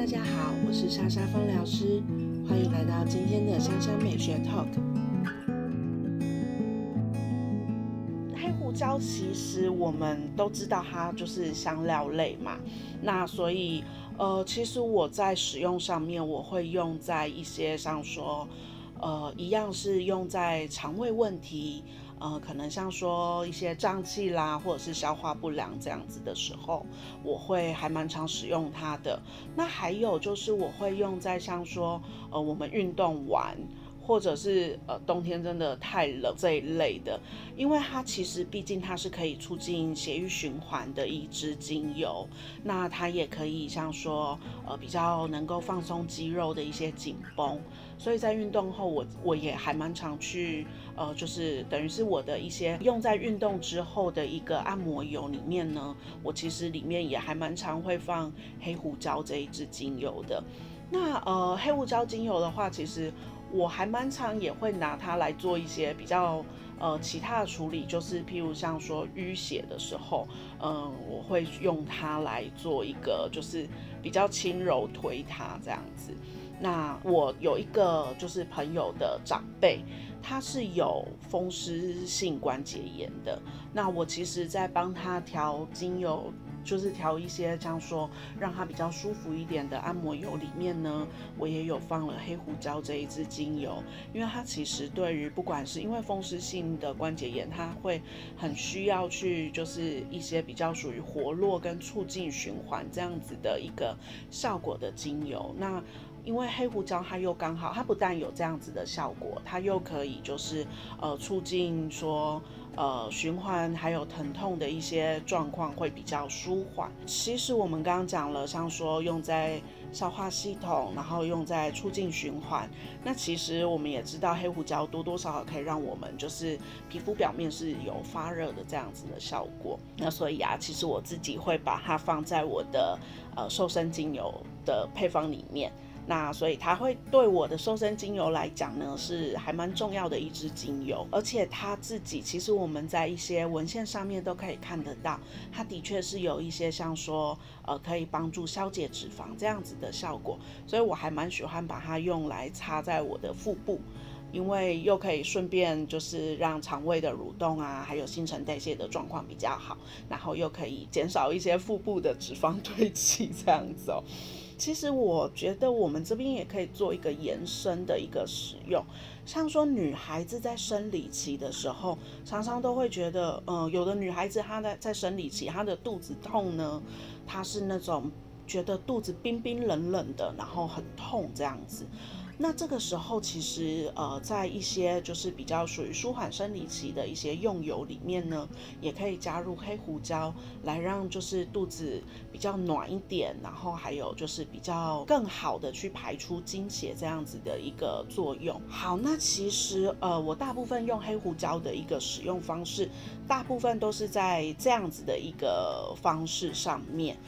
大家好，我是莎莎芳疗师，欢迎来到今天的香香美学 Talk。黑胡椒其实我们都知道它就是香料类嘛，那所以呃，其实我在使用上面，我会用在一些像说呃，一样是用在肠胃问题。呃，可能像说一些胀气啦，或者是消化不良这样子的时候，我会还蛮常使用它的。那还有就是我会用在像说，呃，我们运动完。或者是呃冬天真的太冷这一类的，因为它其实毕竟它是可以促进血液循环的一支精油，那它也可以像说呃比较能够放松肌肉的一些紧绷，所以在运动后我我也还蛮常去呃就是等于是我的一些用在运动之后的一个按摩油里面呢，我其实里面也还蛮常会放黑胡椒这一支精油的。那呃黑胡椒精油的话，其实。我还蛮常也会拿它来做一些比较呃其他的处理，就是譬如像说淤血的时候，嗯，我会用它来做一个就是比较轻柔推它这样子。那我有一个就是朋友的长辈，他是有风湿性关节炎的，那我其实在帮他调精油。就是调一些这样说，让它比较舒服一点的按摩油里面呢，我也有放了黑胡椒这一支精油，因为它其实对于不管是因为风湿性的关节炎，它会很需要去就是一些比较属于活络跟促进循环这样子的一个效果的精油。那因为黑胡椒它又刚好，它不但有这样子的效果，它又可以就是呃促进说。呃，循环还有疼痛的一些状况会比较舒缓。其实我们刚刚讲了，像说用在消化系统，然后用在促进循环。那其实我们也知道，黑胡椒多多少少可以让我们就是皮肤表面是有发热的这样子的效果。那所以啊，其实我自己会把它放在我的呃瘦身精油的配方里面。那所以它会对我的瘦身精油来讲呢，是还蛮重要的一支精油，而且它自己其实我们在一些文献上面都可以看得到，它的确是有一些像说呃可以帮助消解脂肪这样子的效果，所以我还蛮喜欢把它用来擦在我的腹部，因为又可以顺便就是让肠胃的蠕动啊，还有新陈代谢的状况比较好，然后又可以减少一些腹部的脂肪堆积这样子哦。其实我觉得我们这边也可以做一个延伸的一个使用，像说女孩子在生理期的时候，常常都会觉得，嗯，有的女孩子她在在生理期，她的肚子痛呢，她是那种觉得肚子冰冰冷冷的，然后很痛这样子。那这个时候，其实呃，在一些就是比较属于舒缓生理期的一些用油里面呢，也可以加入黑胡椒，来让就是肚子比较暖一点，然后还有就是比较更好的去排出经血这样子的一个作用。好，那其实呃，我大部分用黑胡椒的一个使用方式，大部分都是在这样子的一个方式上面。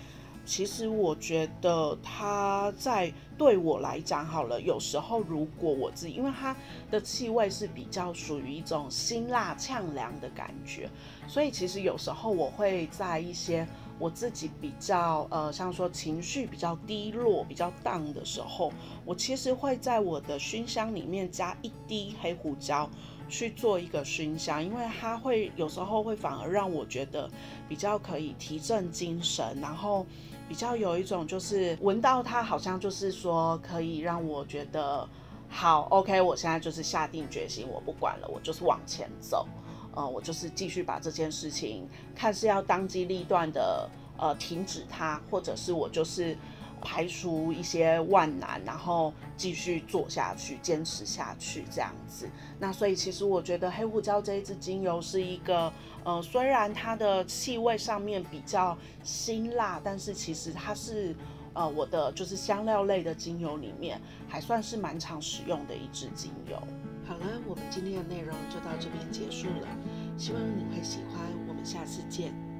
其实我觉得它在对我来讲好了，有时候如果我自己，因为它的气味是比较属于一种辛辣呛凉的感觉，所以其实有时候我会在一些我自己比较呃，像说情绪比较低落、比较荡的时候，我其实会在我的熏香里面加一滴黑胡椒。去做一个熏香，因为它会有时候会反而让我觉得比较可以提振精神，然后比较有一种就是闻到它好像就是说可以让我觉得好，OK，我现在就是下定决心，我不管了，我就是往前走，呃，我就是继续把这件事情看是要当机立断的呃停止它，或者是我就是。排除一些万难，然后继续做下去，坚持下去这样子。那所以其实我觉得黑胡椒这一支精油是一个，呃，虽然它的气味上面比较辛辣，但是其实它是，呃，我的就是香料类的精油里面还算是蛮常使用的一支精油。好了，我们今天的内容就到这边结束了，希望你会喜欢，我们下次见。